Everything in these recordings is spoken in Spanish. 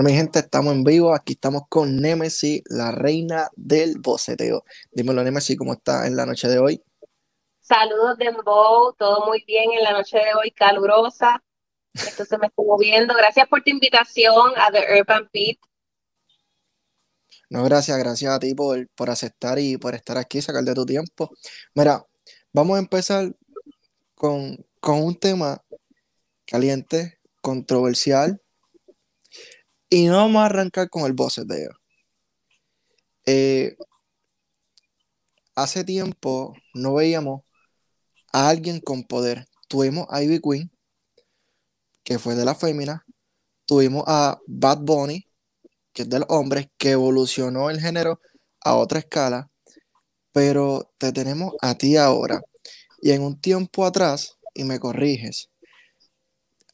Bueno, mi gente, estamos en vivo. Aquí estamos con Nemesis, la reina del boceteo. Dímelo, Nemesis, ¿cómo está en la noche de hoy? Saludos, Dembow. Todo muy bien en la noche de hoy, calurosa. Esto se me estuvo viendo. Gracias por tu invitación a The Urban Beat. No, gracias, gracias a ti por, por aceptar y por estar aquí, sacar de tu tiempo. Mira, vamos a empezar con, con un tema caliente, controversial, y no vamos a arrancar con el boceteo. Eh, hace tiempo no veíamos a alguien con poder. Tuvimos a Ivy Queen, que fue de la fémina. Tuvimos a Bad Bunny, que es del hombre, que evolucionó el género a otra escala. Pero te tenemos a ti ahora. Y en un tiempo atrás, y me corriges,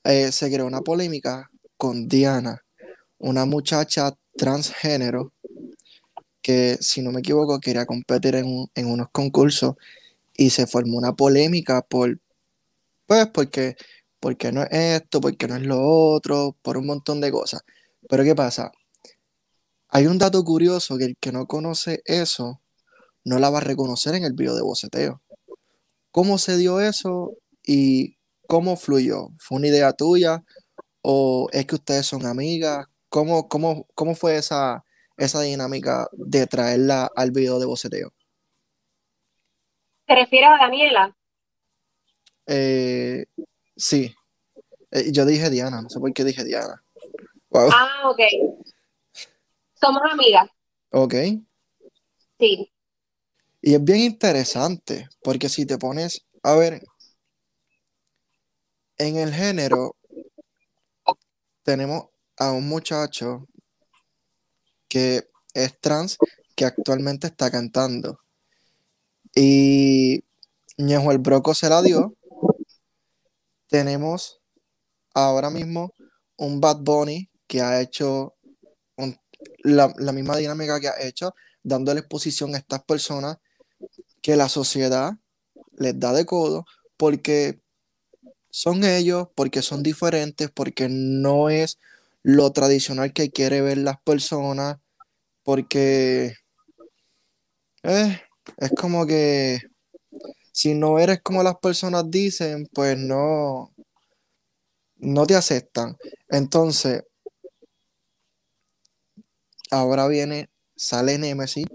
eh, se creó una polémica con Diana una muchacha transgénero que, si no me equivoco, quería competir en, unos concursos y se formó una polémica por, pues, porque, porque no es esto, porque no es lo otro, por un montón de cosas. Pero ¿qué pasa? Hay un dato curioso que el que no conoce eso no la va a reconocer en el video de boceteo. ¿Cómo se dio eso y cómo fluyó? ¿Fue una idea tuya o es que ustedes son amigas? ¿Cómo, cómo, cómo fue esa, esa dinámica de traerla al video de boceteo? ¿Te refieres a Daniela? Eh, sí. Eh, yo dije Diana, no sé por qué dije Diana. Ah, ok. Somos amigas. Ok. Sí. Y es bien interesante, porque si te pones a ver, en el género tenemos a un muchacho que es trans que actualmente está cantando. Y Ñejo el Broco se la dio. Tenemos ahora mismo un Bad Bunny que ha hecho la, la, misma dinámica que ha hecho, dándole exposición a estas personas que la sociedad les da de codo porque son ellos, porque son diferentes, porque no es lo tradicional que quiere ver las personas, porque eh, es como que si no eres como las personas dicen, pues no, no te aceptan. Entonces, ahora viene, sale Nemesis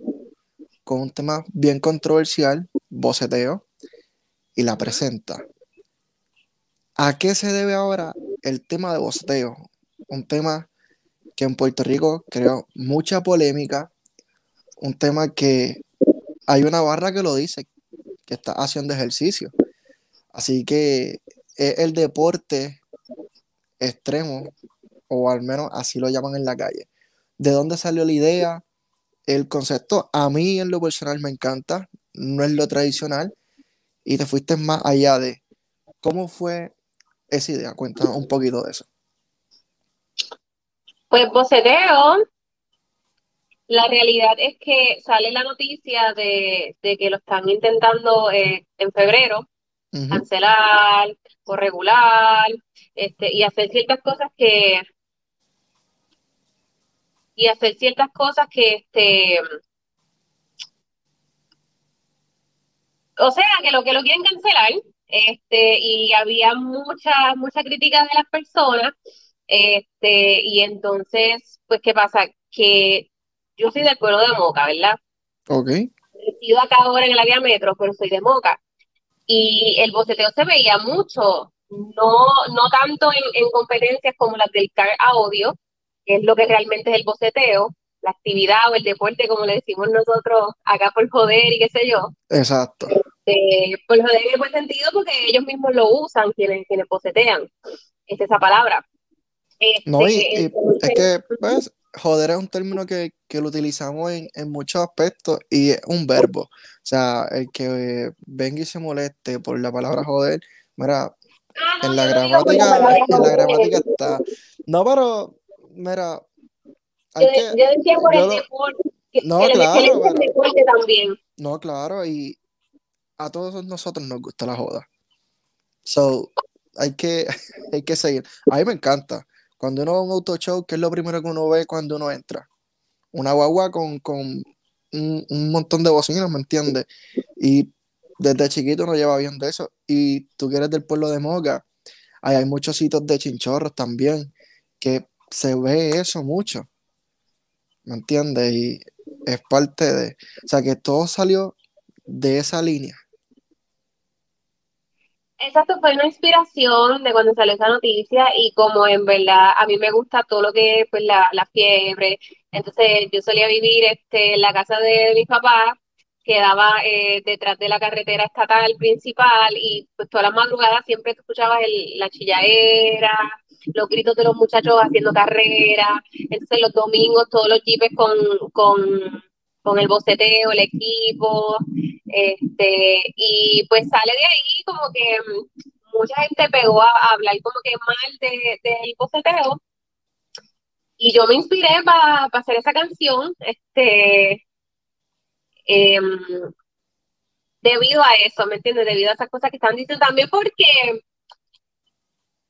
con un tema bien controversial, boceteo, y la presenta. ¿A qué se debe ahora el tema de boceteo? Un tema que en Puerto Rico creó mucha polémica, un tema que hay una barra que lo dice, que está haciendo ejercicio. Así que es el deporte extremo, o al menos así lo llaman en la calle. ¿De dónde salió la idea? El concepto a mí en lo personal me encanta, no es lo tradicional, y te fuiste más allá de cómo fue esa idea. Cuéntanos un poquito de eso. Pues boceteo, la realidad es que sale la noticia de, que lo están intentando eh, en febrero, cancelar o regular, este, y hacer ciertas cosas que y hacer ciertas cosas que este o sea que lo que lo quieren cancelar este y había mucha mucha crítica de las personas este, y entonces, pues, ¿qué pasa? Que yo soy del pueblo de Moca, ¿verdad? Ok. He acá ahora en el área metro, pero soy de Moca. Y el boceteo se veía mucho, no, no tanto en, competencias como las del car audio, que es lo que realmente es el boceteo, la actividad o el deporte, como le decimos nosotros acá por joder y qué sé yo. Exacto. Este, por joder en buen sentido porque ellos mismos lo usan, quienes, quienes bocetean, es esa palabra. No, y, este, es que, pues, joder es un término que, lo utilizamos en, muchos aspectos y es un verbo. O sea, el que venga y se moleste por la palabra joder, mira, ah, en la gramática, en la gramática está. No, pero, mira, hay yo, que, yo decía por el deporte. No, claro. también. No, claro, y a todos nosotros nos gusta la joda. So, hay que, hay que seguir. A mí me encanta Cuando uno va a un auto show, ¿qué es lo primero que uno ve cuando uno entra? Una guagua con, con un, un montón de bocinas, ¿me entiendes? Y desde chiquito uno lleva viendo eso. Y tú que eres del pueblo de Moca, ahí hay muchos sitios de chinchorros también, que se ve eso mucho. ¿Me entiendes? Y es parte de. O sea, que todo salió de esa línea. Exacto, fue una inspiración de cuando salió esa noticia y como en verdad a mí me gusta todo lo que es pues, la, la fiebre, entonces yo solía vivir este, en la casa de mis papás, quedaba eh, detrás de la carretera estatal principal y pues todas las madrugadas siempre escuchabas el, la chillaera, los gritos de los muchachos haciendo carrera, entonces los domingos todos los jeepes con, con, con el boceteo, el equipo, este, y pues sale de ahí como que mm, mucha gente pegó a, hablar como que mal de, del boceteo, y yo me inspiré para hacer esa canción, este, em, debido a eso, ¿me entiendes? Debido a esas cosas que están diciendo también porque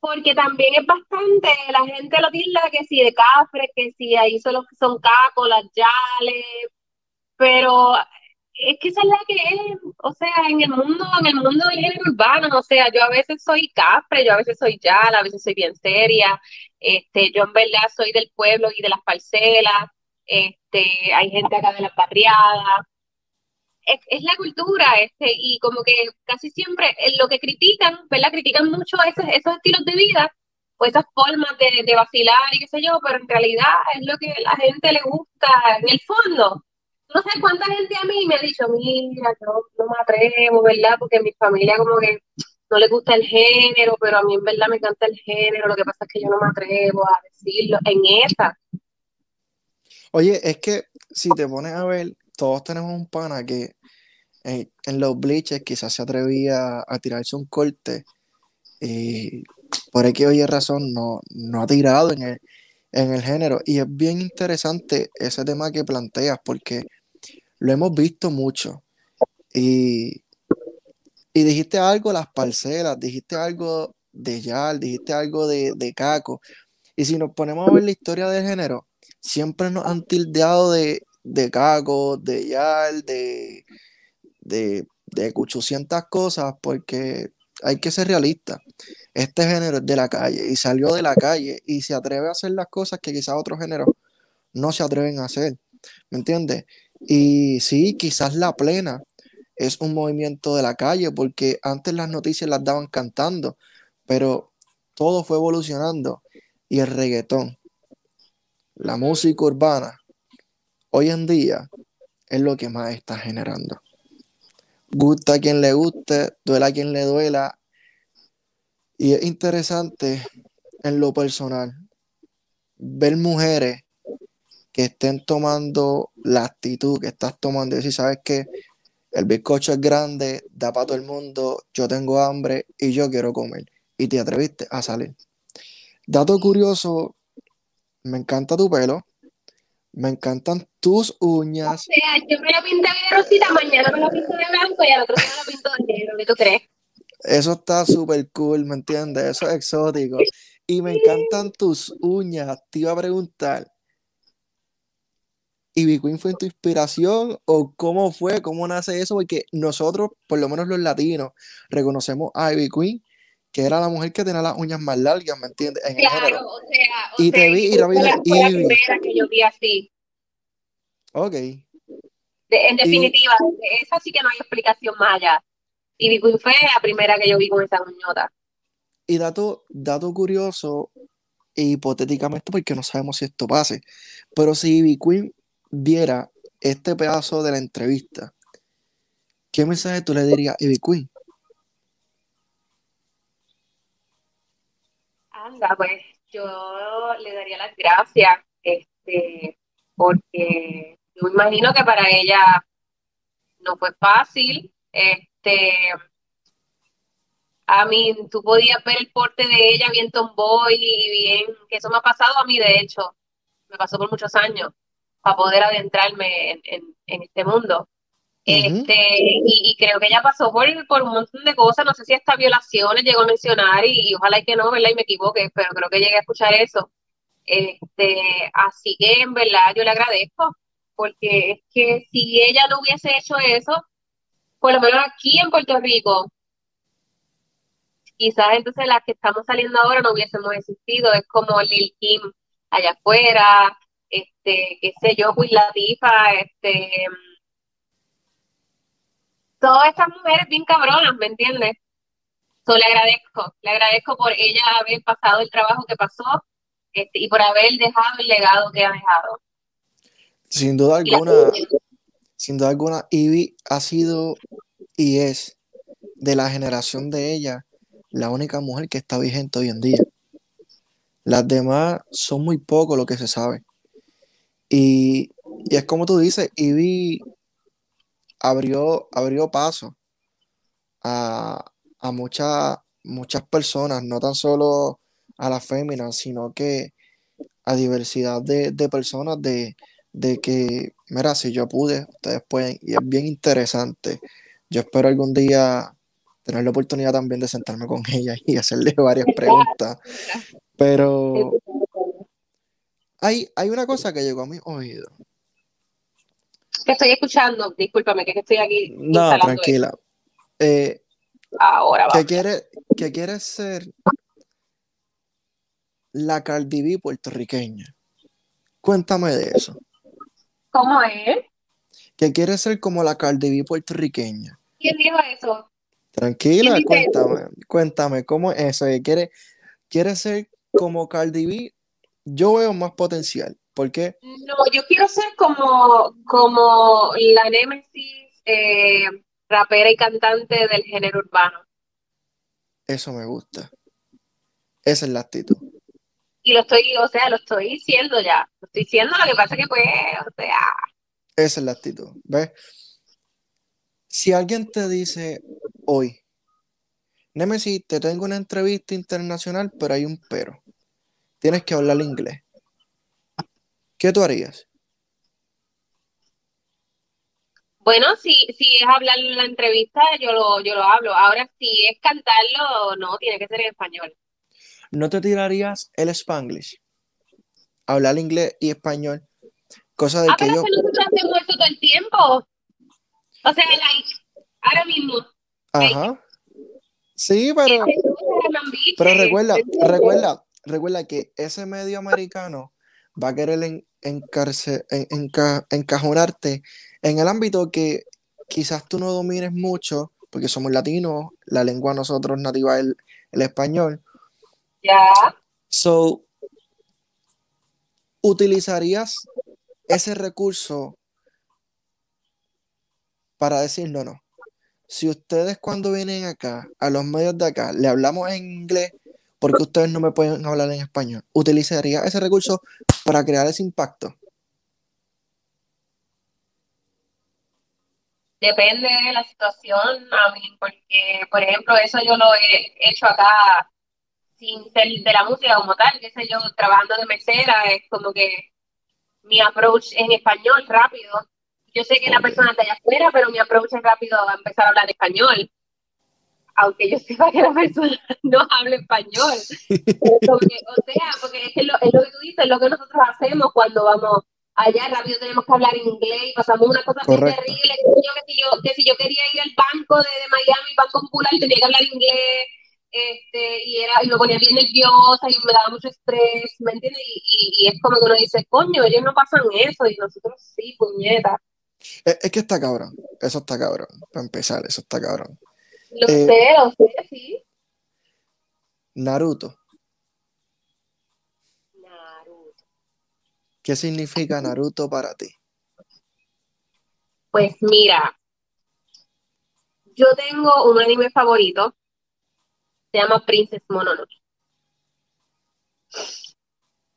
porque también es bastante, la gente lo tilda que si de cafre, que si ahí solo son cacos, las yales, pero es que esa es la que es, o sea, en el mundo, en el mundo del género urbano, o sea, yo a veces soy cafre, yo a veces soy yala, a veces soy bien seria, este, yo en verdad soy del pueblo y de las parcelas, este, hay gente acá de las barriadas, es, es, la cultura, este, y como que casi siempre eh, lo que critican, ¿verdad? Critican mucho esos, esos estilos de vida o esas formas de, de, vacilar y qué sé yo, pero en realidad es lo que a la gente le gusta en el fondo. No sé cuánta gente a mí me ha dicho, mira, yo no me atrevo, ¿verdad? Porque mi familia como que no le gusta el género, pero a mí en verdad me encanta el género, lo que pasa es que yo no me atrevo a decirlo en esa. Oye, es que si te pones a ver, todos tenemos un pana que en, en los bleachers quizás se atrevía a tirarse un corte y por aquí oye razón no, no ha tirado en el, en el género. Y es bien interesante ese tema que planteas porque lo hemos visto mucho. Y, y dijiste algo las parcelas, dijiste algo de Yal, dijiste algo de, de Caco. Y si nos ponemos a ver la historia del género, siempre nos han tildeado de, de Caco, de Yal, de, de, de 800 cosas, porque hay que ser realista. Este género es de la calle y salió de la calle y se atreve a hacer las cosas que quizás otros géneros no se atreven a hacer. ¿Me entiendes? Y sí, quizás la plena es un movimiento de la calle, porque antes las noticias las daban cantando, pero todo fue evolucionando. Y el reggaetón, la música urbana, hoy en día es lo que más está generando. Gusta a quien le guste, duela a quien le duela. Y es interesante en lo personal ver mujeres que estén tomando la actitud que estás tomando. Y decir, ¿sabes que El bizcocho es grande, da para todo el mundo, yo tengo hambre y yo quiero comer. Y te atreviste a salir. Dato curioso, me encanta tu pelo, me encantan tus uñas. O sea, yo me lo pinté de rosita, mañana me lo pinto de blanco y al otro día me lo pinto de negro, ¿qué tú crees? Eso está súper cool, ¿me entiendes? Eso es exótico. Y me encantan tus uñas. Te iba a preguntar, ¿Ivy Queen fue tu inspiración o cómo fue, cómo nace eso? Porque nosotros, por lo menos los latinos, reconocemos a Ivy Queen, que era la mujer que tenía las uñas más largas, ¿me entiendes? En claro, o sea, o Y sea, te vi y fue la, fue la primera que yo vi así. Ok. De- en Y, definitiva, esa sí que no hay explicación más allá. Y Ivy Queen fue la primera que yo vi con esa uñota. y dato, dato curioso, e hipotéticamente, porque no sabemos si esto pase, pero si Ivy Queen viera este pedazo de la entrevista, ¿qué mensaje tú le dirías a Ivy Queen? Anda, pues yo le daría las gracias, este, porque yo me imagino que para ella no fue fácil. Este, a mí, tú podías ver el porte de ella bien tomboy y bien, que eso me ha pasado a mí, de hecho, me pasó por muchos años, para poder adentrarme en, en, en este mundo. Este, y, y creo que ella pasó por, por un montón de cosas, no sé si hasta violaciones llegó a mencionar y, y ojalá y que no, ¿verdad? Y me equivoque, pero creo que llegué a escuchar eso. Este, así que en verdad yo le agradezco, porque es que si ella no hubiese hecho eso, por lo menos aquí en Puerto Rico, quizás entonces las que estamos saliendo ahora no hubiésemos existido, es como Lil Kim allá afuera, este, qué sé yo, Will Latifa, este, todas estas mujeres bien cabronas, ¿me entiendes? So, le agradezco, le agradezco por ella haber pasado el trabajo que pasó este, y por haber dejado el legado que ha dejado. Sin duda alguna, sin duda alguna, Ivy ha sido y es de la generación de ella la única mujer que está vigente hoy en día. Las demás son muy poco lo que se sabe. Y, y es como tú dices, Ivy abrió, abrió paso a, a muchas muchas personas, no tan solo a las féminas, sino que a diversidad de, personas de, que, mira, si yo pude, ustedes pueden, y es bien interesante. Yo espero algún día tener la oportunidad también de sentarme con ella y hacerle varias preguntas. Pero hay, hay una cosa que llegó a mi oído. Que estoy escuchando, discúlpame, que estoy aquí. No, tranquila. Eh, Ahora va. Que quiere, que quiere ser la Cardi B puertorriqueña. Cuéntame de eso. ¿Cómo es? Que quiere ser como la Cardi B puertorriqueña. ¿Quién dijo eso? Tranquila, cuéntame, cuéntame, ¿cómo es eso? Quiere, quiere ser como Cardi B. Yo veo más potencial. ¿Por qué? No, yo quiero ser como, como la Nemesis eh, rapera y cantante del género urbano. Eso me gusta. Esa es la actitud. Y lo estoy, o sea, lo estoy diciendo ya. Lo estoy diciendo, lo que pasa que pues, o sea. Esa es la actitud, ¿ves? Si alguien te dice hoy, Nemesis, te tengo una entrevista internacional, pero hay un pero. Tienes que hablar inglés. ¿Qué tú harías? Bueno, si, si es hablar en la entrevista, yo lo, yo lo hablo. Ahora, si es cantarlo, no, tiene que ser en español. ¿No te tirarías el spanglish? Hablar inglés y español. Cosa de ah, que pero yo... nosotros hacemos eso todo el tiempo. O sea, ahora mismo. Ajá. Sí, pero... Pero recuerda, recuerda, recuerda que ese medio americano va a querer en, encajonarte en el ámbito que quizás tú no domines mucho, porque somos latinos, la lengua nosotros nativa es el, español. Ya. So, ¿utilizarías ese recurso para decir no, no? Si ustedes cuando vienen acá, a los medios de acá, le hablamos en inglés, porque ustedes no me pueden hablar en español? ¿Utilizaría ese recurso para crear ese impacto? Depende de la situación, a mí, porque, por ejemplo, eso yo lo he hecho acá sin ser de la música como tal, qué sé yo, trabajando de mesera, es como que mi approach en español rápido. Yo sé que la persona está allá afuera, pero mi approach es rápido a empezar a hablar español. Aunque yo sepa que la persona no habla español. o sea, porque es, lo, es lo que tú dices, es lo que nosotros hacemos cuando vamos allá rápido tenemos que hablar en inglés y pasamos una cosa terrible, que, si yo, que si yo quería ir al banco de, de Miami, Banco Popular, tenía que hablar inglés, este, y, era, y me ponía bien nerviosa y me daba mucho estrés, ¿me entiendes? Y, y, es como que uno dice, coño, ellos no pasan eso y nosotros sí, puñeta. Es, es que está cabrón, eso está cabrón, para empezar, eso está cabrón. Lo eh, sé, lo sé, sí. Naruto. ¿Qué significa Naruto para ti? Pues mira, yo tengo un anime favorito, se llama Princess Mononoke.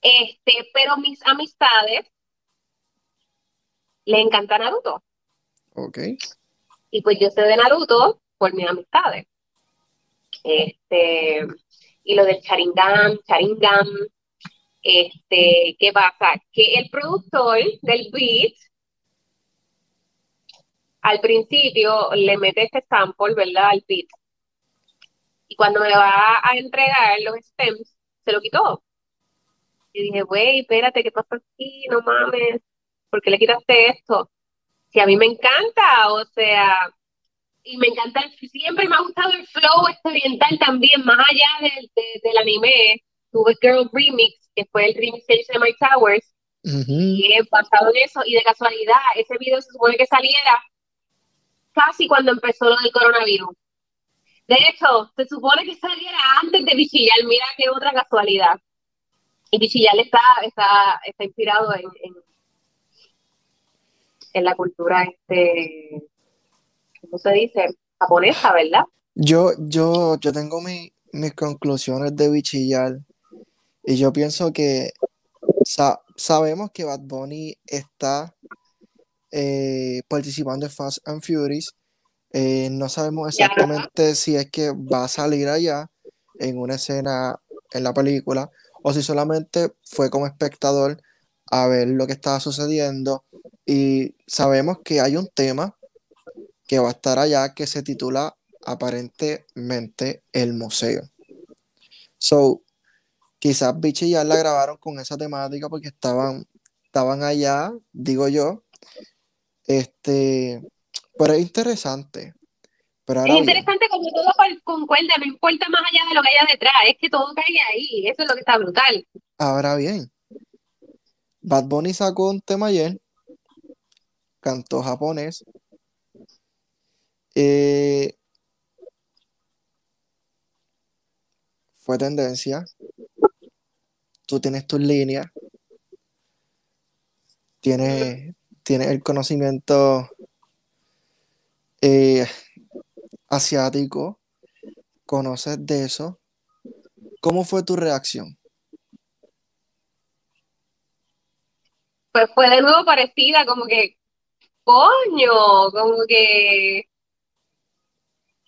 Este, pero mis amistades le encanta Naruto. Ok. Y pues yo sé de Naruto por mis amistades. Este, y lo del Sharingan, Sharingan, este, ¿qué pasa? Que el productor del beat al principio le mete este sample, ¿verdad? Al beat. Y cuando me va a entregar los stems, se lo quitó. Y dije, güey, espérate, ¿qué pasa aquí? No mames, ¿por qué le quitaste esto? Si a mí me encanta, o sea, y me encanta, siempre me ha gustado el flow este oriental también, más allá del, del anime. Tuve Girl Remix, que fue el remix de My Towers, y he pasado en eso, y de casualidad, ese video se supone que saliera casi cuando empezó lo del coronavirus. De hecho, se supone que saliera antes de Bichillar, mira qué otra casualidad. Y Bichillar está, está, está inspirado en, en, la cultura, este, ¿cómo se dice? Japonesa, ¿verdad? Yo, yo, yo tengo mis conclusiones de Bichillar y yo pienso que sabemos que Bad Bunny está eh, participando en Fast and Furious. Eh, no sabemos exactamente si es que va a salir allá en una escena en la película o si solamente fue como espectador a ver lo que estaba sucediendo. Y sabemos que hay un tema que va a estar allá que se titula aparentemente El Museo. So, quizás Bichi ya la grabaron con esa temática porque estaban, estaban allá, digo yo. Este, pero es interesante. Pero es interesante como todo concuerda, no importa más allá de lo que haya detrás, es que todo cae ahí, eso es lo que está brutal. Ahora bien, Bad Bunny sacó un tema ayer, cantó japonés, eh, fue tendencia, tú tienes tus líneas, tienes, tienes el conocimiento eh, asiático, conoces de eso. ¿Cómo fue tu reacción? Pues fue de nuevo parecida, como que, coño, como que,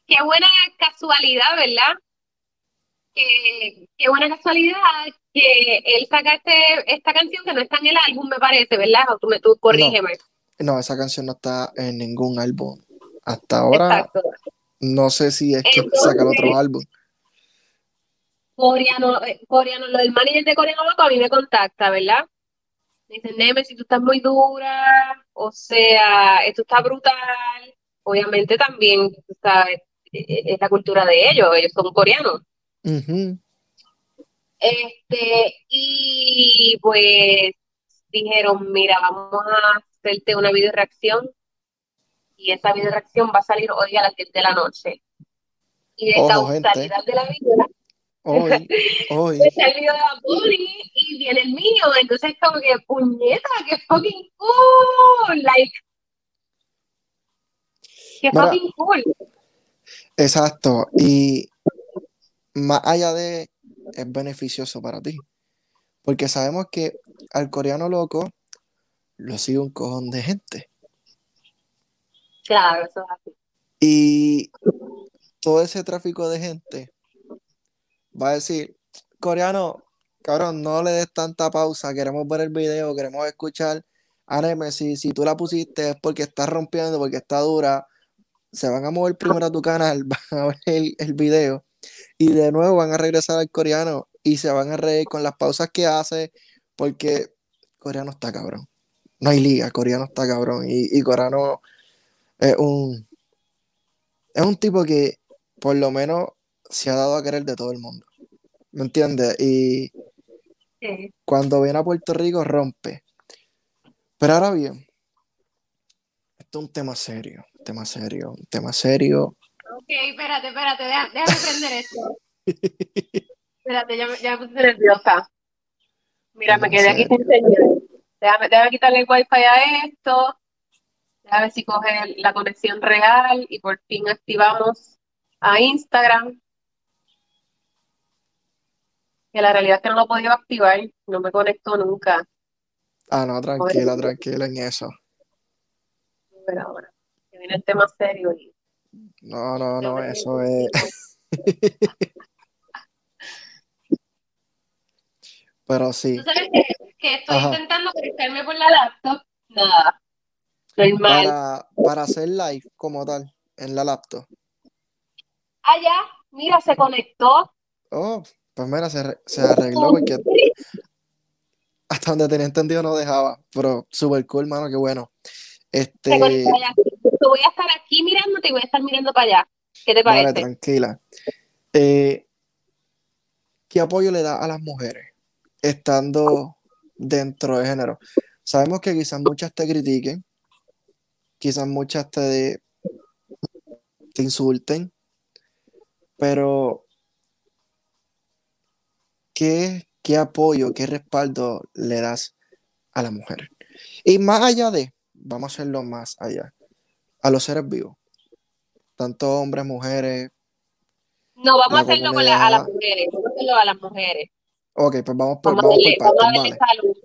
qué buena casualidad, ¿verdad? Qué, qué buena casualidad que él saca este, esta canción que no está en el álbum, me parece, ¿verdad? O tú, me, tú corrígeme. No, esa canción no está en ningún álbum. Hasta ahora no sé si es que saca el otro álbum. Coreano, coreano, lo del manager de Coreano Loco a mí me contacta, ¿verdad? Me dicen, Neme, si tú estás muy dura, o sea, esto está brutal. Obviamente también, sabes, e, e, es la cultura de ellos, ellos son coreanos. Este, y pues dijeron, mira, vamos a hacerte una video reacción y esa video reacción va a salir hoy a las 10 de la noche. Y de causalidad de la vida, hoy, hoy. es el video de la Bunny y viene el mío, entonces como que puñeta, que fucking cool, like, que fucking cool. Exacto, y más allá de es beneficioso para ti. Porque sabemos que al coreano loco lo sigue un cojón de gente. Claro, eso es así. Y todo ese tráfico de gente va a decir, coreano, cabrón, no le des tanta pausa, queremos ver el video, queremos escuchar Anime, si, si tú la pusiste es porque está rompiendo, porque está dura, se van a mover primero a tu canal, van a ver el, el video y de nuevo van a regresar al coreano y se van a reír con las pausas que hace porque coreano está cabrón. No hay liga, coreano está cabrón y, coreano es un es un tipo que por lo menos se ha dado a querer de todo el mundo. ¿Me entiendes? Y cuando viene a Puerto Rico rompe. Pero ahora bien, esto es un tema serio, tema serio, un tema serio Ok, espérate, espérate, déjame, prender esto. espérate, ya, ya me puse nerviosa. Mira, me quedé aquí sin señal. Déjame, déjame quitarle el wifi a esto. Déjame ver si coge la conexión real y por fin activamos a Instagram. Que la realidad es que no lo he podido activar, no me conecto nunca. Ah, no, tranquila, tranquila en eso. Pero ahora, que viene el tema serio y no, no, no, eso es. Pero sí. ¿Tú sabes que, estoy intentando conectarme por la laptop? Nada. Para, para hacer live como tal, en la laptop. Ah, ya. Mira, se conectó. Oh, pues mira, se, se arregló porque hasta donde tenía entendido no dejaba, pero súper cool, mano, qué bueno. Este... voy a estar aquí mirándote y voy a estar mirando para allá. ¿Qué te parece? Vale, tranquila. Eh, ¿Qué apoyo le da a las mujeres estando dentro de género? Sabemos que quizás muchas te critiquen, quizás muchas te, te insulten, pero ¿qué, ¿qué apoyo, qué respaldo le das a la mujer? Y más allá de, vamos a hacerlo más allá, a los seres vivos, tanto hombres, mujeres. No, vamos a hacerlo con a las mujeres, vamos a hacerlo a las mujeres. Ok, pues vamos por, vamos, vamos por a darle salud.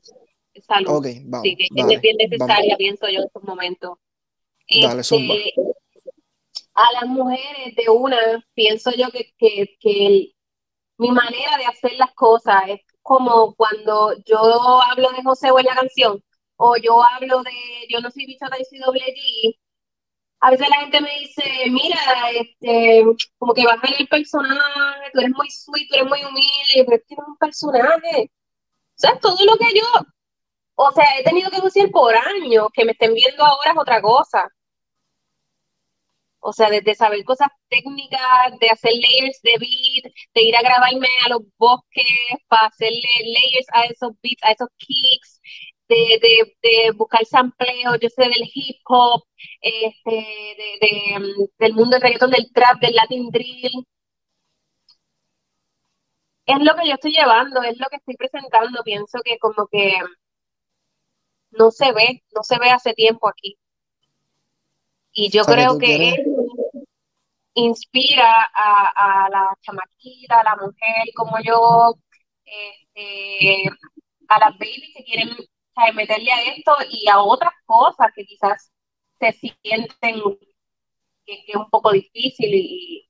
salud. Ok, vamos. Sí, que es bien necesaria, pienso yo, en estos momentos. Dale. Este, a las mujeres de una, pienso yo que, que, que mi manera de hacer las cosas es como cuando yo hablo de José en la canción, o yo hablo de yo no soy bichota y soy doble G, a veces la gente me dice, mira, este, como que baja el personaje, tú eres muy sweet, tú eres muy humilde, pero es que no es un personaje. O sea, todo lo que yo, o sea, he tenido que decir por años, que me estén viendo ahora es otra cosa. O sea, desde saber cosas técnicas, de hacer layers de beat, de ir a grabarme a los bosques para hacerle layers a esos beats, a esos kicks, de, de, de buscar sampleo, yo sé del hip hop, este, de, de, del mundo del reggaetón, del trap, del latin drill. Es lo que yo estoy llevando, es lo que estoy presentando. Pienso que como que no se ve, no se ve hace tiempo aquí. Y yo creo que, inspira a, a, la chamaquita, a la mujer como yo, este, a las babies que quieren meterle a esto y a otras cosas que quizás se sienten que, es un poco difícil y,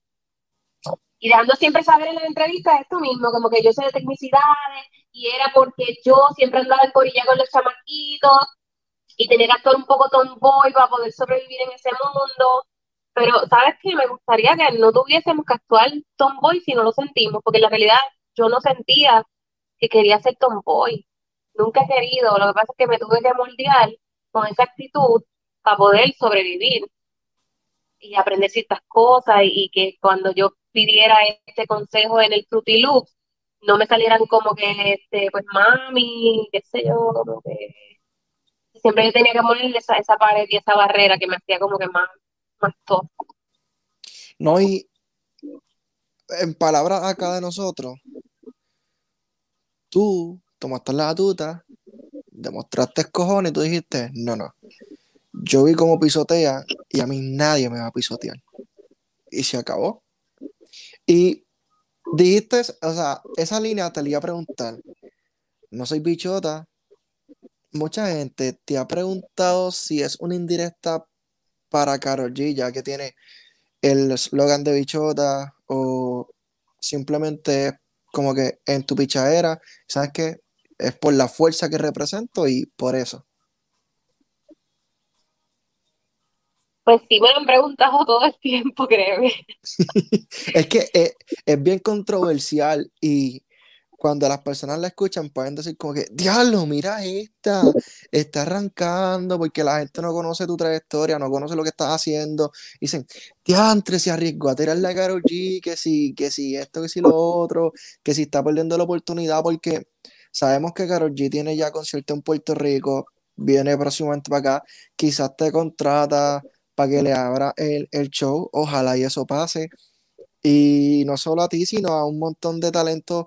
y dejando siempre saber en la entrevista esto mismo, como que yo sé de tecnicidades y era porque yo siempre andaba en corilla con los chamaquitos y tenía que actuar un poco tomboy para poder sobrevivir en ese mundo. Pero, ¿sabes qué? Me gustaría que no tuviésemos que actuar tomboy si no lo sentimos, porque en la realidad yo no sentía que quería ser tomboy. Nunca he querido, lo que pasa es que me tuve que moldear con esa actitud para poder sobrevivir y aprender ciertas cosas y, que cuando yo pidiera este consejo en el Fruity Loops, no me salieran como que, este, pues mami, qué sé yo, como que siempre yo tenía que ponerle esa, esa pared y esa barrera que me hacía como que más, más todo. No, y en palabras acá de nosotros, tú tomaste la batuta, demostraste cojones y tú dijiste, no, no, yo vi cómo pisotea y a mí nadie me va a pisotear. Y se acabó. Y dijiste, o sea, esa línea te la iba a preguntar, no soy bichota. Mucha gente te ha preguntado si es una indirecta para Karol G, ya que tiene el slogan de bichota, o simplemente como que en tu pichadera, ¿sabes qué? Es por la fuerza que represento y por eso. Pues sí, me lo han preguntado todo el tiempo, créeme. es que es, es, bien controversial y cuando las personas la escuchan pueden decir como que, diablo, mira esta, está arrancando porque la gente no conoce tu trayectoria, no conoce lo que estás haciendo. Dicen, diantre, se arriesgó a tirarle a Karol G, que si, que si esto, que si lo otro, que si está perdiendo la oportunidad porque Sabemos que Karol G tiene ya concierto en Puerto Rico, viene próximamente para acá, quizás te contrata para que le abra el, show, ojalá y eso pase. Y no solo a ti, sino a un montón de talentos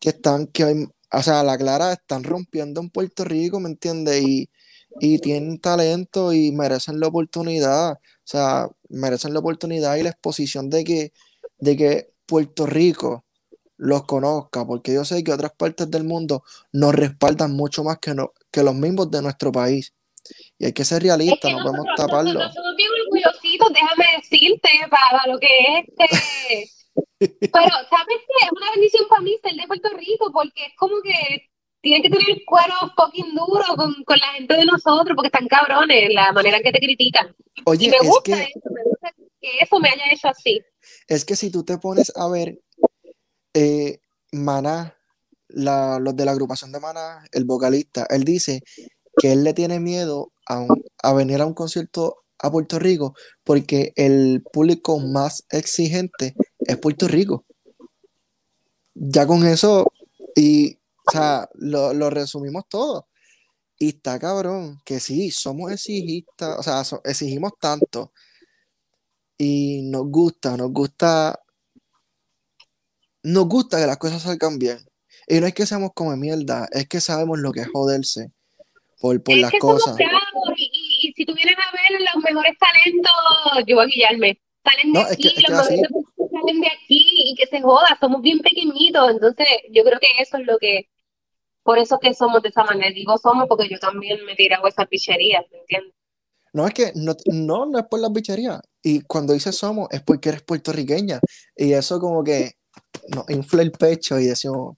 que están, que o sea, la clara están rompiendo en Puerto Rico, ¿me entiendes? Y, y tienen talento y merecen la oportunidad, o sea, merecen la oportunidad y la exposición de que, de que Puerto Rico los conozca, porque yo sé que otras partes del mundo nos respaldan mucho más que, no, que los mismos de nuestro país. Y hay que ser realistas, no podemos taparlo. Nosotros bien orgullositos, déjame decirte, para lo que es este. Pero, ¿sabes qué? Es una bendición para mí ser de Puerto Rico, porque es como que tienen que tener el cuero fucking duro con, con, la gente de nosotros, porque están cabrones la manera en que te critican. Oye, y me gusta eso, me gusta que eso me haya hecho así. Es que si tú te pones a ver eh, Maná, los de la agrupación de Maná, el vocalista, él dice que él le tiene miedo a, venir a un concierto a Puerto Rico porque el público más exigente es Puerto Rico. Ya con eso, y, o sea, lo resumimos todo. Y está cabrón que sí, somos exigistas, o sea, exigimos tanto. Y nos gusta, nos gusta. Nos gusta que las cosas salgan bien. Y no es que seamos como mierda, es que sabemos lo que es joderse por, por las cosas. y, si tuvieran a ver los mejores talentos, yo voy a guiarme. Salen de aquí, los mejores salen de aquí y que se joda, somos bien pequeñitos. Entonces, yo creo que eso es lo que por eso que somos de esa manera. Digo somos porque yo también me tirado esas bicherías, ¿me entiendes? No, es que no, no, no es por las bicherías. Y cuando dice somos es porque eres puertorriqueña. Y eso como que nos infla el pecho y decimos,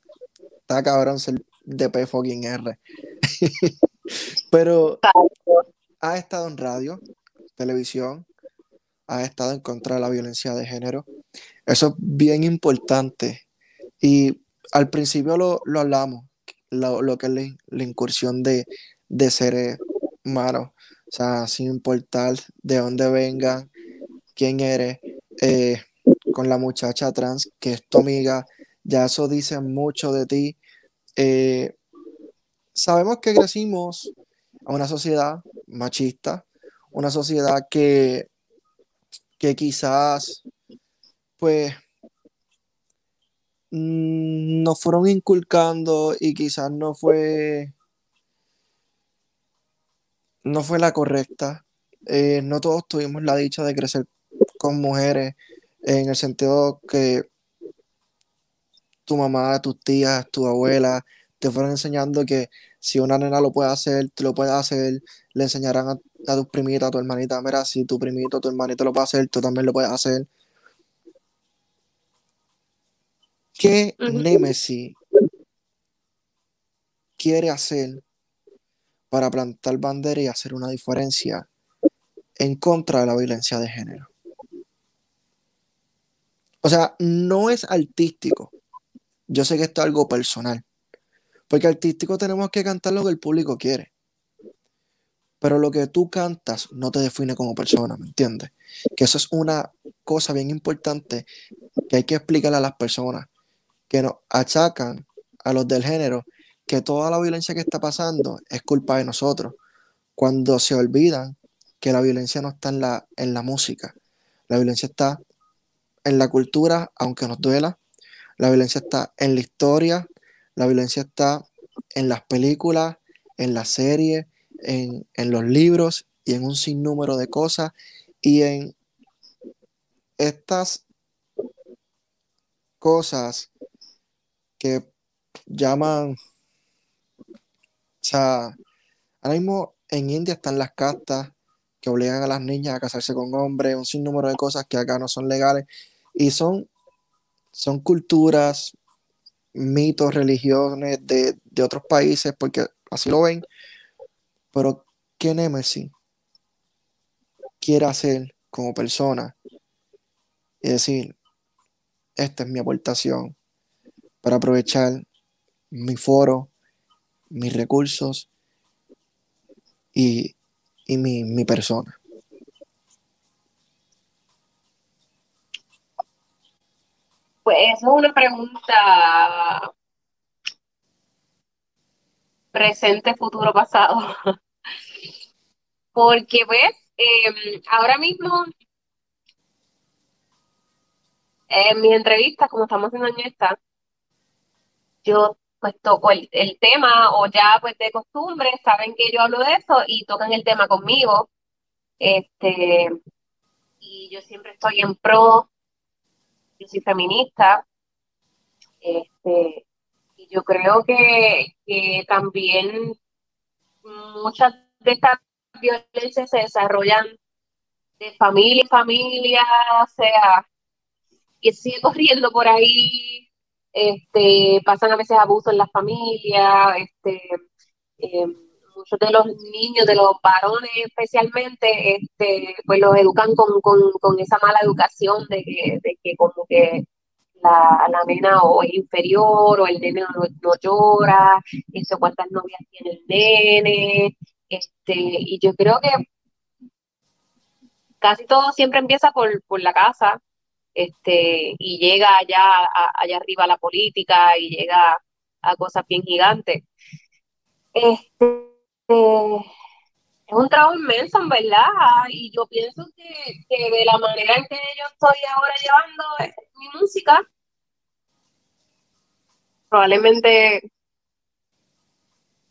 está cabrón ser de P fucking R. Pero ha estado en radio, televisión, ha estado en contra de la violencia de género. Eso es bien importante. Y al principio lo, lo hablamos, lo, que es la, incursión de, de seres humanos. O sea, sin importar de dónde vengan, quién eres, eh, con la muchacha trans que es tu amiga, ya eso dice mucho de ti. Eh, sabemos que crecimos a una sociedad machista, una sociedad que, que quizás, pues, Mm, nos fueron inculcando y quizás no fue no fue la correcta. Eh, no todos tuvimos la dicha de crecer con mujeres en el sentido que tu mamá, tus tías, tu abuela te fueron enseñando que si una nena lo puede hacer, tú lo puedes hacer, le enseñarán a, a tus primitas, a tu hermanita, mira, si tu primito, tu hermanito lo puede hacer, tú también lo puedes hacer. ¿Qué Nemesis quiere hacer para plantar bandera y hacer una diferencia en contra de la violencia de género? O sea, no es artístico. Yo sé que esto es algo personal. Porque artístico tenemos que cantar lo que el público quiere. Pero lo que tú cantas no te define como persona, ¿me entiendes? Que eso es una cosa bien importante que hay que explicarle a las personas que nos achacan a los del género que toda la violencia que está pasando es culpa de nosotros, cuando se olvidan que la violencia no está en la, en la música, la violencia está en la cultura, aunque nos duela, la violencia está en la historia, la violencia está en las películas, en las series, en, en los libros y en un sinnúmero de cosas. Y en estas cosas que llaman, o sea, ahora mismo en India están las castas que obligan a las niñas a casarse con hombres, un sinnúmero de cosas que acá no son legales y son, son culturas, mitos, religiones de, de otros países porque así lo ven, pero ¿qué Nemesis quiere hacer como persona? Y decir, esta es mi aportación, para aprovechar mi foro, mis recursos y, mi, persona. Pues eso es una pregunta presente, futuro, pasado. Porque pues em, ahora mismo en mis entrevistas, como estamos haciendo en esta, yo pues toco el, tema o ya pues de costumbre saben que yo hablo de eso y tocan el tema conmigo. Este, y yo siempre estoy en pro, yo soy feminista, este, y yo creo que, que también muchas de estas violencias se desarrollan de familia en familia, o sea, que sigue corriendo por ahí este, pasan a veces abusos en la familia, este, eh, muchos de los niños, de los varones especialmente, este, pues los educan con, esa mala educación de que, de que como que la, la nena o es inferior o el nene no, llora, este, cuántas novias tiene el nene, este, y yo creo que casi todo siempre empieza por, por la casa, este, y llega allá, allá arriba a la política y llega a cosas bien gigantes. Este, es un trabajo inmenso, en verdad, y yo pienso que, que, de la manera en que yo estoy ahora llevando mi música, probablemente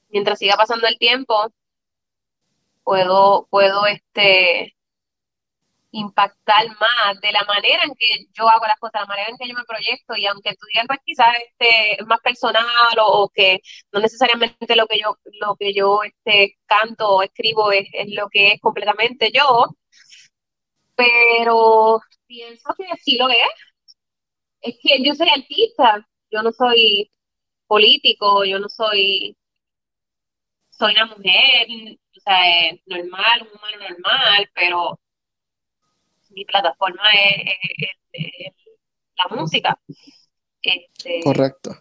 mientras siga pasando el tiempo, puedo, puedo este, impactar más de la manera en que yo hago las cosas, la manera en que yo me proyecto y aunque tú digas pues quizás este, es más personal o, que no necesariamente lo que yo lo que yo este, canto o escribo es, lo que es completamente yo, pero pienso que sí lo es. Es que yo soy artista, yo no soy político, yo no soy soy una mujer, o sea, normal, un humano normal, pero mi plataforma es, la música. Este, Correcto.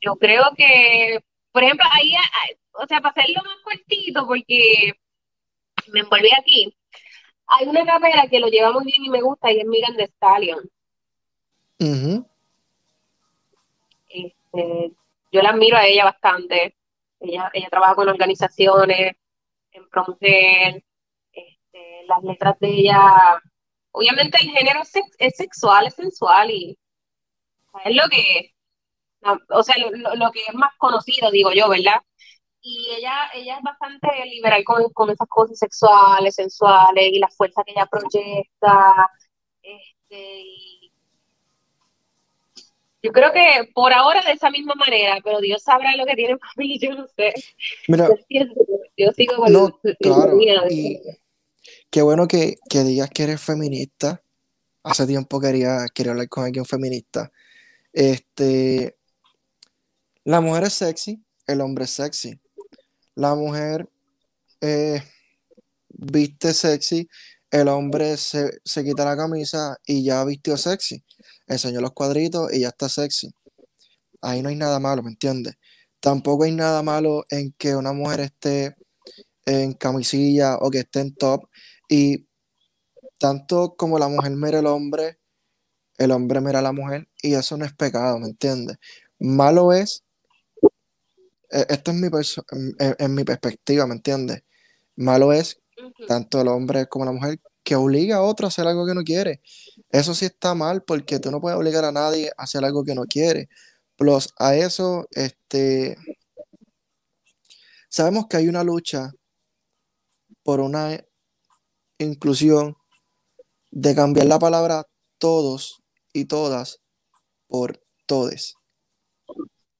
Yo creo que, por ejemplo, ahí, o sea, para hacerlo más cortito, porque me envolví aquí, hay una capela que lo lleva muy bien y me gusta y es Megan Stallion. este, yo la admiro a ella bastante. Ella, ella trabaja con organizaciones en promover las letras de ella, obviamente el género es, sexual, es sensual y es lo que, o sea, lo, que es más conocido, digo yo, ¿verdad? Y ella, ella es bastante liberal con, esas cosas sexuales, sensuales y la fuerza que ella proyecta. Este, yo creo que por ahora de esa misma manera, pero Dios sabrá lo que tiene para mí, yo no sé. Mira, yo, sigo con no, claro, Qué bueno que, digas que eres feminista. Hace tiempo quería, quería hablar con alguien feminista. Este, la mujer es sexy, el hombre es sexy. La mujer eh, viste sexy, el hombre se, se, quita la camisa y ya vistió sexy. Enseñó los cuadritos y ya está sexy. Ahí no hay nada malo, ¿me entiendes? Tampoco hay nada malo en que una mujer esté en camisilla o que esté en top y tanto como la mujer mira al hombre, el hombre mira a la mujer y eso no es pecado, ¿me entiendes? Malo es, e, esto es mi, en, mi perspectiva, ¿me entiendes? Malo es tanto el hombre como la mujer que obliga a otro a hacer algo que no quiere. Eso sí está mal porque tú no puedes obligar a nadie a hacer algo que no quiere. Plus, a eso, este, sabemos que hay una lucha por una inclusión de cambiar la palabra todos y todas por todes.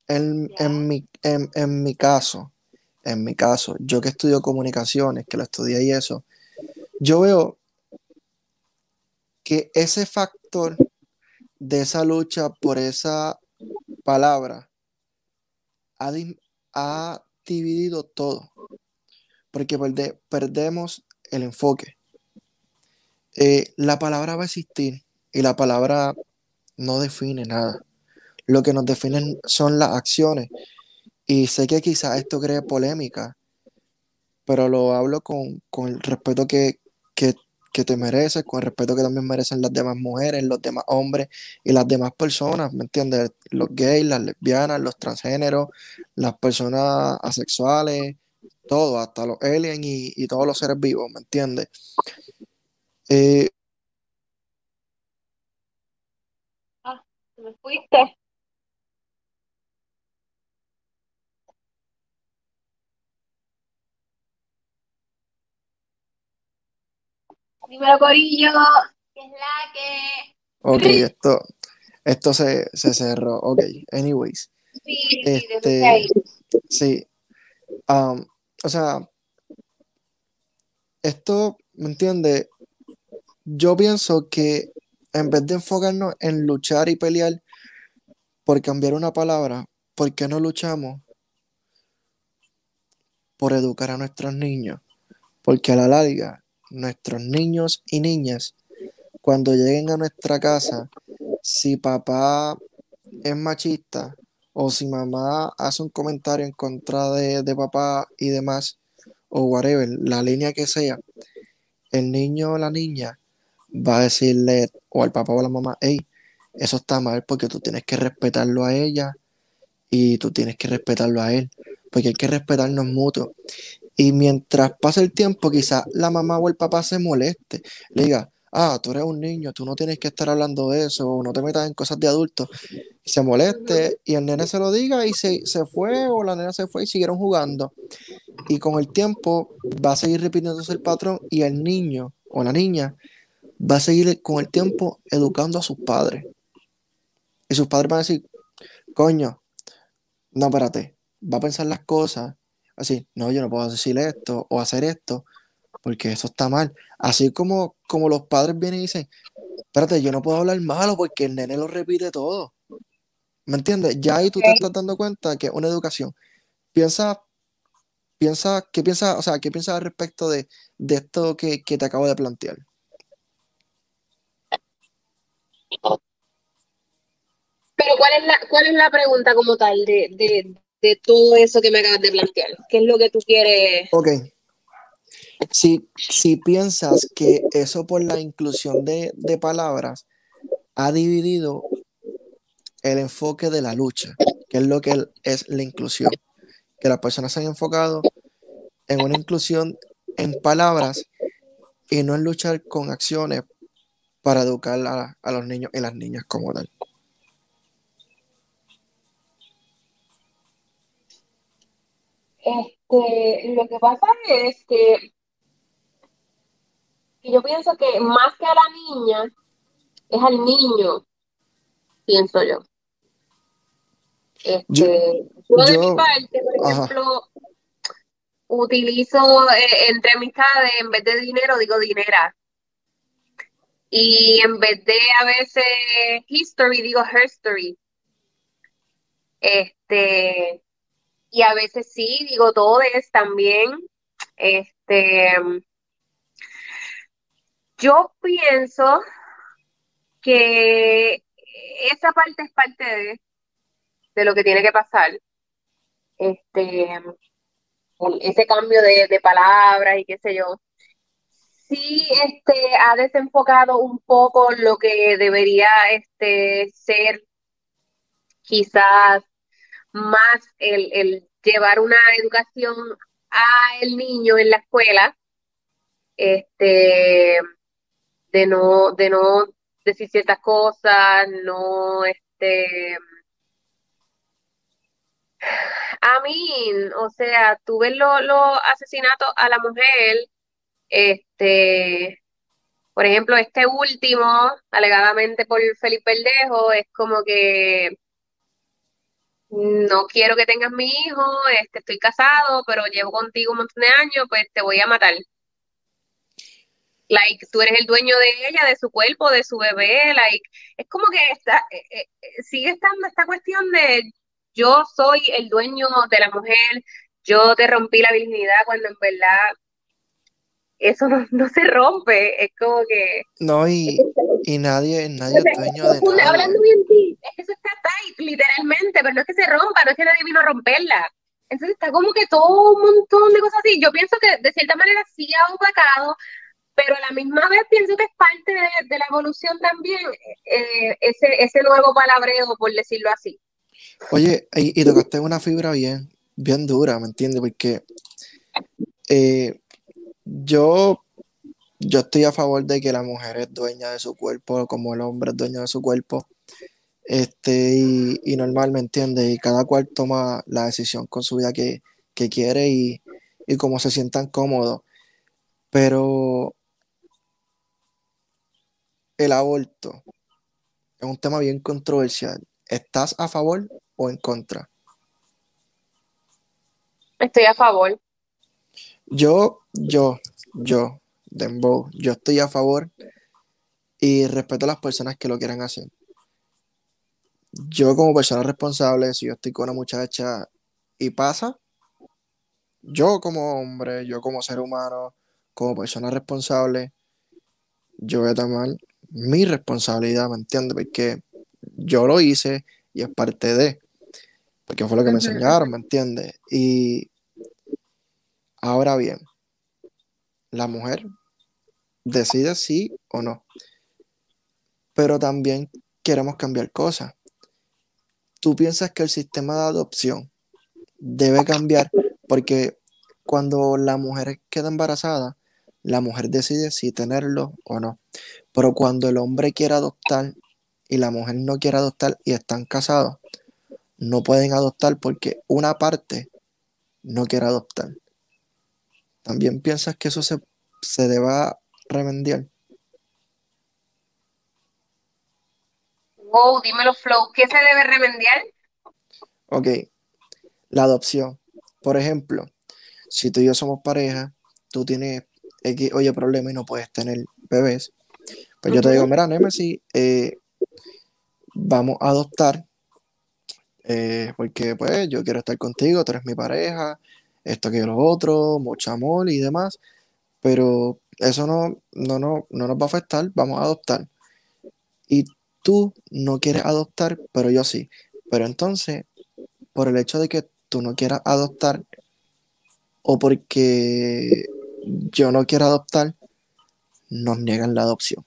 En, mi, en, mi caso, en mi caso, yo que estudio comunicaciones, que lo estudié y eso, yo veo que ese factor de esa lucha por esa palabra ha, ha dividido todo, porque perdemos el enfoque. Eh, la palabra va a existir y la palabra no define nada. Lo que nos definen son las acciones. Y sé que quizás esto cree polémica, pero lo hablo con, el respeto que, te mereces, con el respeto que también merecen las demás mujeres, los demás hombres y las demás personas, ¿me entiendes? Los gays, las lesbianas, los transgéneros, las personas asexuales, todo, hasta los aliens y, y todos los seres vivos, ¿me entiendes? Eh, ah, me fuiste. Dímelo, Corillo, ¿qué es la que? Ok, esto, esto se, se cerró. Ok, anyways. Sí, sí, este, ahí. Sí. Um, o sea, esto, ¿me entiendes? Yo pienso que en vez de enfocarnos en luchar y pelear por cambiar una palabra, ¿por qué no luchamos por educar a nuestros niños? Porque a la larga, nuestros niños y niñas, cuando lleguen a nuestra casa, si papá es machista o si mamá hace un comentario en contra de, de papá y demás, o whatever, la línea que sea, el niño o la niña va a decirle o al papá o a la mamá, hey, eso está mal porque tú tienes que respetarlo a ella y tú tienes que respetarlo a él, porque hay que respetarnos mutuos. Y mientras pasa el tiempo, quizás la mamá o el papá se moleste, le diga, ah, tú eres un niño, tú no tienes que estar hablando de eso, o no te metas en cosas de adultos, se moleste y el nene se lo diga y se, se fue o la nena se fue y siguieron jugando. Y con el tiempo va a seguir repitiéndose el patrón y el niño o la niña va a seguir con el tiempo educando a sus padres. Y sus padres van a decir, coño, no, espérate, va a pensar las cosas así, no, yo no puedo decir esto o hacer esto, porque eso está mal. Así como, como los padres vienen y dicen, espérate, yo no puedo hablar malo porque el nene lo repite todo. ¿Me entiendes? Ya ahí tú te estás dando cuenta que una educación. Piensa, piensa, ¿qué piensa, o sea, qué piensas al respecto de, esto que, te acabo de plantear? Pero ¿cuál es la, cuál es la pregunta como tal de, de todo eso que me acabas de plantear? ¿Qué es lo que tú quieres? Ok. Si, si piensas que eso por la inclusión de, palabras ha dividido el enfoque de la lucha, que es lo que es la inclusión, que las personas se han enfocado en una inclusión en palabras y no en luchar con acciones para educar a, a los niños y las niñas como tal. Este, lo que pasa es que, yo pienso que más que a la niña, es al niño, pienso yo. Este, yo, de mi parte, por ejemplo, utilizo eh, entre amistades, en vez de dinero, digo dinera. Y en vez de a veces history, digo herstory. Este, y a veces sí, digo todes también. Este, yo pienso que esa parte es parte de, de lo que tiene que pasar. Este, ese cambio de, de palabras y qué sé yo. Sí, este, ha desenfocado un poco lo que debería este, ser quizás más el, llevar una educación a el niño en la escuela, este, de no, de no decir ciertas cosas, no, este, a mí, o sea, tuve los asesinatos a la mujer, este, por ejemplo, este último, alegadamente por Felipe Verdejo, es como que no quiero que tengas mi hijo, este, estoy casado, pero llevo contigo un montón de años, pues te voy a matar. Like, tú eres el dueño de ella, de su cuerpo, de su bebé, like, es como que está, eh, eh, eh, sigue estando esta cuestión de yo soy el dueño de la mujer, yo te rompí la virginidad cuando en verdad eso no, se rompe, es como que... No, y, y nadie, nadie es dueño de nada. Hablando bien ti, es que eso está tight, literalmente, pero no es que se rompa, no es que nadie vino a romperla. Entonces está como que todo un montón de cosas así. Yo pienso que de cierta manera sí ha opacado, pero a la misma vez pienso que es parte de, la evolución también, eh, ese, ese nuevo palabreo, por decirlo así. Oye, y, y tocaste una fibra bien, bien dura, ¿me entiendes? Porque eh, yo, yo estoy a favor de que la mujer es dueña de su cuerpo, como el hombre es dueño de su cuerpo. Este, y, normal, ¿me entiendes? Y cada cual toma la decisión con su vida que, quiere y, y como se sientan cómodos. Pero el aborto es un tema bien controversial. ¿Estás a favor o en contra? Estoy a favor. Yo, yo, yo, Dembow, yo estoy a favor y respeto a las personas que lo quieran hacer. Yo como persona responsable, si yo estoy con una muchacha y pasa, yo como hombre, yo como ser humano, como persona responsable, yo voy a tomar mi responsabilidad, ¿me entiendes? Porque yo lo hice y es parte de, porque fue lo que me enseñaron, ¿me entiendes? Y ahora bien, la mujer decide sí o no, pero también queremos cambiar cosas. ¿Tú piensas que el sistema de adopción debe cambiar? Porque cuando la mujer queda embarazada, la mujer decide si tenerlo o no. Pero cuando el hombre quiere adoptar y la mujer no quiere adoptar y están casados, no pueden adoptar porque una parte no quiere adoptar. ¿También piensas que eso se, se deba remediar? Wow, dímelo, Flow, ¿qué se debe remediar? Ok, la adopción. Por ejemplo, si tú y yo somos pareja, tú tienes X, oye, problema y no puedes tener bebés, pues yo te digo, mira, Nemesis, eh, vamos a adoptar, eh, porque pues yo quiero estar contigo, tú eres mi pareja, esto que lo otro, mucho amor y demás, pero eso no, no, no, no nos va a afectar, vamos a adoptar. Y tú no quieres adoptar, pero yo sí. Pero entonces, por el hecho de que tú no quieras adoptar, o porque yo no quiero adoptar, nos niegan la adopción.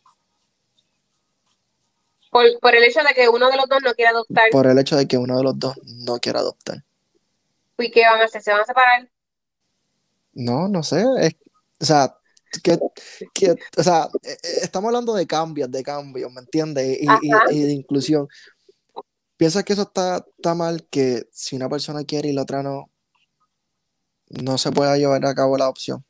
Por, por el hecho de que uno de los dos no quiere adoptar, Por el hecho de que uno de los dos no quiera adoptar. ¿Y qué van a hacer? ¿Se van a separar? No, no sé. es- o sea, que, que- o sea, eh, eh, estamos hablando de cambios, de cambios, ¿me entiendes? Y, y- Ajá. y de inclusión. ¿Piensas que eso está, está mal que si una persona quiere y la otra no, no se pueda llevar a cabo la adopción?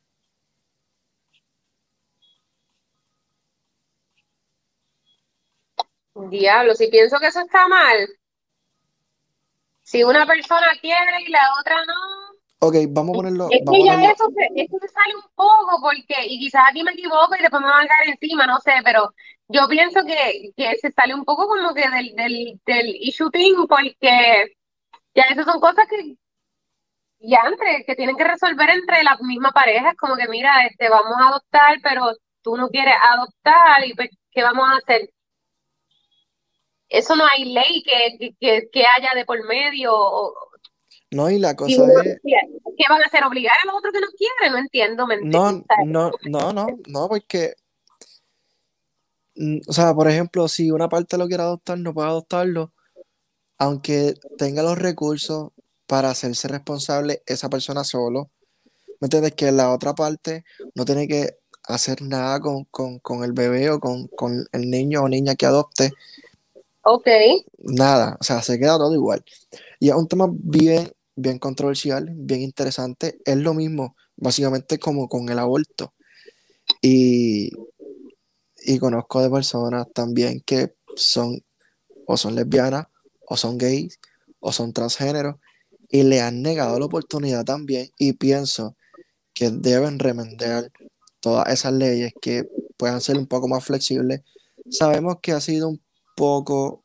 Diablo, si pienso que eso está mal, si una persona quiere y la otra no, Ok, vamos a ponerlo, es vamos que ya ponerlo, eso se, eso se sale un poco porque, y quizás aquí me equivoco y después me van a caer encima, no sé, pero yo pienso que, que se sale un poco como que del, del, del issue thing porque ya esas son cosas que ya entre, que tienen que resolver entre las mismas parejas, como que mira, este, vamos a adoptar, pero tú no quieres adoptar y pues, ¿qué vamos a hacer? Eso no hay ley que, que, que haya de por medio. no, y la cosa uno es, ¿Qué van a hacer? ¿Obligar a los otros que no quieren? No entiendo, ¿me no, no, no, no, no, porque, mm, o sea, por ejemplo, si una parte lo quiere adoptar, no puede adoptarlo, aunque tenga los recursos para hacerse responsable esa persona solo. ¿Me entiendes? Que la otra parte no tiene que hacer nada con, con- con el bebé o con, con el niño o niña que adopte, Ok, nada, o sea, se queda todo igual. Y es un tema bien, bien controversial, bien interesante. Es lo mismo, básicamente, como con el aborto. Y, y conozco de personas también que son o son lesbianas, o son gays, o son transgéneros, y le han negado la oportunidad también. Y pienso que deben remediar todas esas leyes que puedan ser un poco más flexibles. Sabemos que ha sido un poco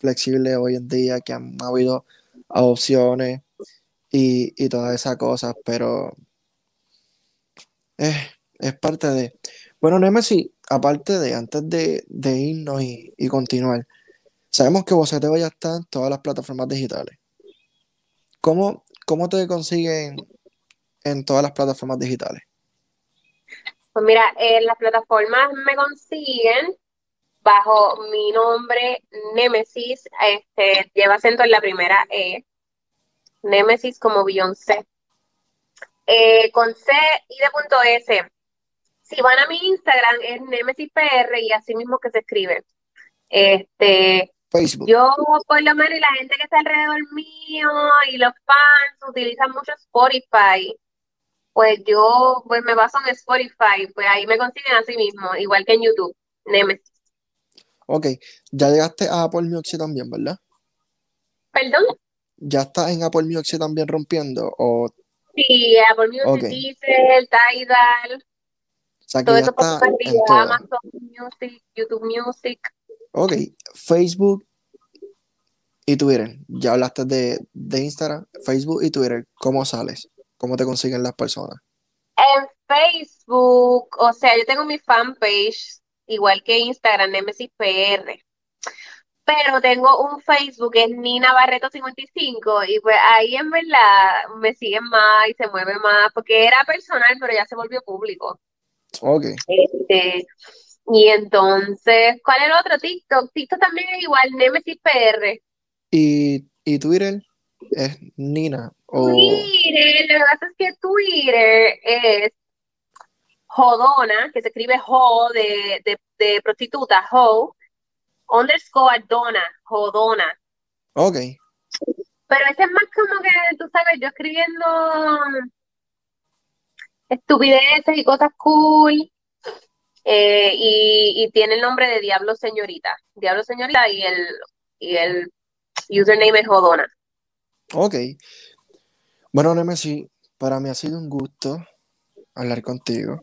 flexible hoy en día, que han habido adopciones y, y todas esas cosas, pero es, es parte de... Bueno, Nemesis, aparte de, antes de, de irnos y, y continuar, sabemos que Boceteo ya está en todas las plataformas digitales. ¿Cómo, cómo te consiguen en todas las plataformas digitales? pues mira, en las plataformas me consiguen bajo mi nombre Nemesis, este, lleva acento en la primera E, Nemesis como Beyoncé, eh, con C y de punto S. Si van a mi Instagram es Nemesis PR y así mismo que se escribe. Este, Facebook. yo por lo menos y la gente que está alrededor mío y los fans utilizan mucho Spotify. Pues yo pues me baso en Spotify, pues ahí me consiguen así mismo, igual que en YouTube, Nemesis. Ok, ya llegaste a Apple Music también, ¿verdad? Perdón. ¿Ya estás en Apple Music también rompiendo? O, Sí, Apple Music, Ok. Deezer, Tidal, sea, que todo ya eso por en. Amazon Music, YouTube Music. Ok, Facebook y Twitter. Ya hablaste de, de Instagram, Facebook y Twitter. ¿Cómo sales? ¿Cómo te consiguen las personas? En Facebook, o sea, yo tengo mi fanpage, igual que Instagram, Nemesis PR. pero tengo un Facebook que es Nina Barreto 55 y pues ahí en verdad me siguen más y se mueve más porque era personal pero ya se volvió público. Ok. Este, y entonces, ¿cuál es el otro? TikTok. TikTok también es igual, Nemesis PR. ¿Y, y Twitter es Nina? O... Twitter, lo que pasa es que Twitter es Jodona, que se escribe Jo de, de, de prostituta, Jo, underscore Dona, Jodona. Ok. Pero ese es más como que, tú sabes, yo escribiendo estupideces y cosas cool. eh, y, y tiene el nombre de Diablo Señorita. Diablo Señorita y el, y el username es Jodona. Ok. Bueno, Nemesis, para mí ha sido un gusto hablar contigo.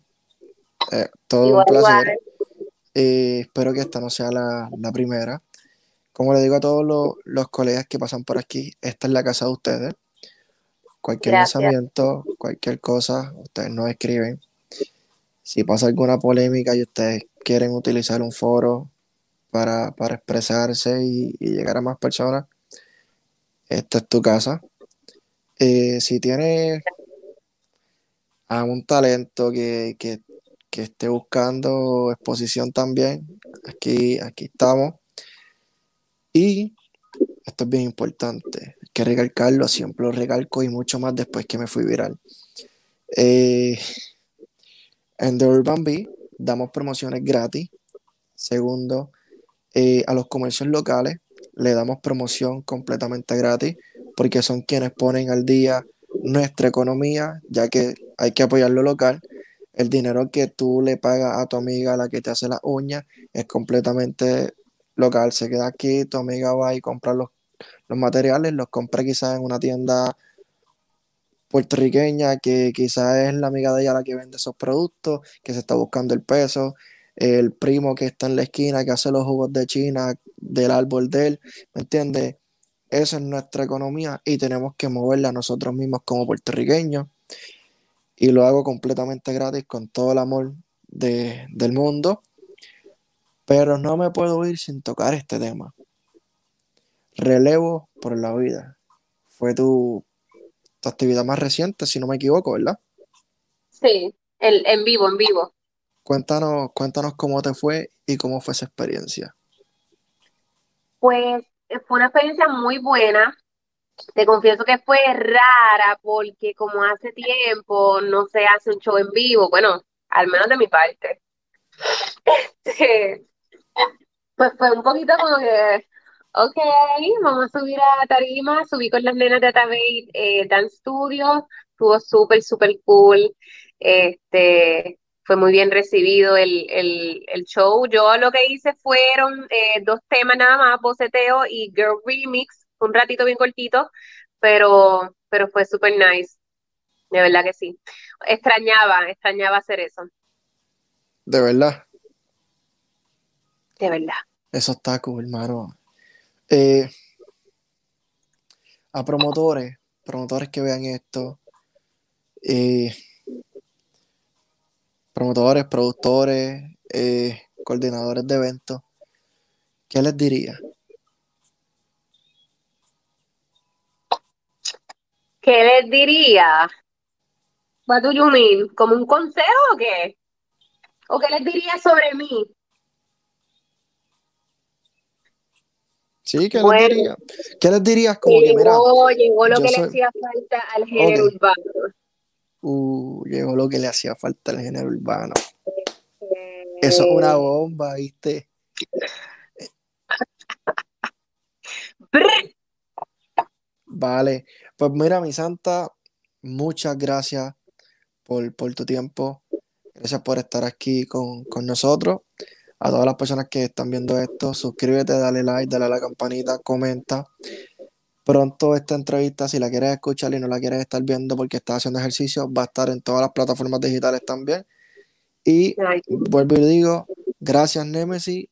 Eh, todo Igual, un placer. Eh, espero que esta no sea la, la primera. Como le digo a todos los, los colegas que pasan por aquí, esta es la casa de ustedes. Cualquier Gracias. pensamiento, cualquier cosa, ustedes nos escriben. Si pasa alguna polémica y ustedes quieren utilizar un foro para, para expresarse y, y llegar a más personas, esta es tu casa. Eh, si tienes a un talento que, que- que esté buscando exposición también, aquí, aquí estamos. Y esto es bien importante, hay que recalcarlo, siempre lo recalco y mucho más después que me fui viral. Eh, en The Urban Bee damos promociones gratis. Segundo, eh, a los comercios locales le damos promoción completamente gratis porque son quienes ponen al día nuestra economía, ya que hay que apoyar lo local. El dinero que tú le pagas a tu amiga, la que te hace las uñas, es completamente local. Se queda aquí, tu amiga va y compra los, los materiales, los compra quizás en una tienda puertorriqueña que quizás es la amiga de ella la que vende esos productos, que se está buscando el peso, el primo que está en la esquina que hace los jugos de China del árbol de él, ¿me entiendes? Esa es nuestra economía y tenemos que moverla nosotros mismos como puertorriqueños y lo hago completamente gratis con todo el amor de- del mundo, pero no me puedo ir sin tocar este tema. Relevo por la vida. Fue tu, tu actividad más reciente, si no me equivoco, ¿verdad? Sí, el, en vivo, en vivo. Cuéntanos, cuéntanos cómo te fue y cómo fue esa experiencia. Pues fue una experiencia muy buena. Te confieso que fue rara porque como hace tiempo no se hace un show en vivo, bueno, al menos de mi parte. Este, Pues fue un poquito como que, ok, vamos a subir a tarima, subí con las nenas de Atabey eh, Dance Studio, estuvo súper, súper cool, este, fue muy bien recibido el, el, el show. Yo lo que hice fueron eh, dos temas nada más, boceteo y girl remix, un ratito bien cortito, pero, pero fue súper nice, de verdad que sí. Extrañaba, extrañaba hacer eso, De verdad, de verdad. eso está cool, hermano. Eh, a promotores, promotores que vean esto, eh, promotores, productores, eh, coordinadores de eventos, ¿qué les diría? ¿Qué les diría? What do you mean? ¿Como un consejo o qué? ¿O qué les diría sobre mí? Sí, ¿qué Bueno. les diría? ¿Qué les dirías? Como que, mira, Llegó, llegó lo que le soy- hacía falta al género urbano. uh, llegó lo que le hacía falta al género urbano. Eso es una bomba, ¿viste? Vale, pues mira, mi santa, muchas gracias por, tu tiempo. Gracias por estar aquí con, nosotros. A todas las personas que están viendo esto, suscríbete, dale like, dale a la campanita, comenta. Pronto esta entrevista, si la quieres escuchar y no la quieres estar viendo porque estás haciendo ejercicio, va a estar en todas las plataformas digitales también. Y vuelvo y digo, gracias Nemesis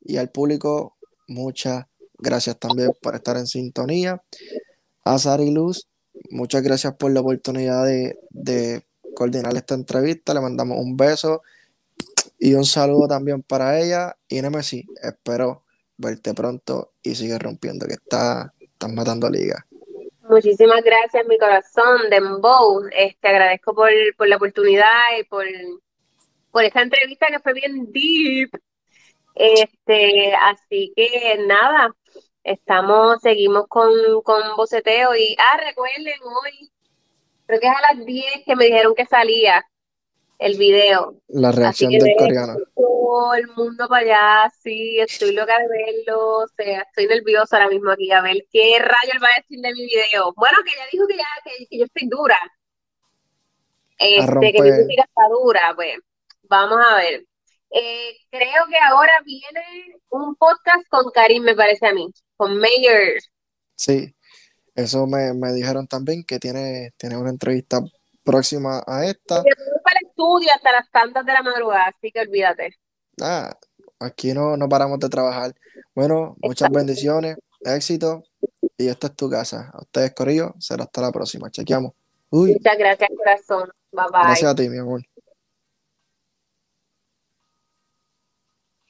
y al público, muchas gracias también por estar en sintonía. A Sari Luz, muchas gracias por la oportunidad de, coordinar esta entrevista. Le mandamos un beso y un saludo también para ella. Y Nemesis, espero verte pronto y sigue rompiendo, que está, estás matando liga. Muchísimas gracias, mi corazón, Dembow. Este, agradezco por, por la oportunidad y por, por esta entrevista que fue bien deep. Este, así que nada, estamos, seguimos con, con boceteo y, ah, recuerden hoy, creo que es a las 10 que me dijeron que salía el video. La reacción del coreano. Todo el mundo para allá, sí, estoy loca de verlo, o sea, estoy nerviosa ahora mismo aquí, a ver qué rayo va a decir de mi video. Bueno, que ella dijo que ya, que, yo estoy dura. Este, que mi música está dura, pues, vamos a ver. Eh, creo que ahora viene un podcast con Karim, me parece a mí, con Mayor. Sí, eso me, me dijeron también que tiene, tiene una entrevista próxima a esta. Para el estudio hasta las tantas de la madrugada, así que olvídate. Ah, aquí no, no paramos de trabajar. Bueno, muchas bendiciones, éxito, y esta es tu casa. A ustedes, Corillo, será hasta la próxima. Chequeamos. Muchas gracias, corazón. Bye bye. Gracias a ti, mi amor.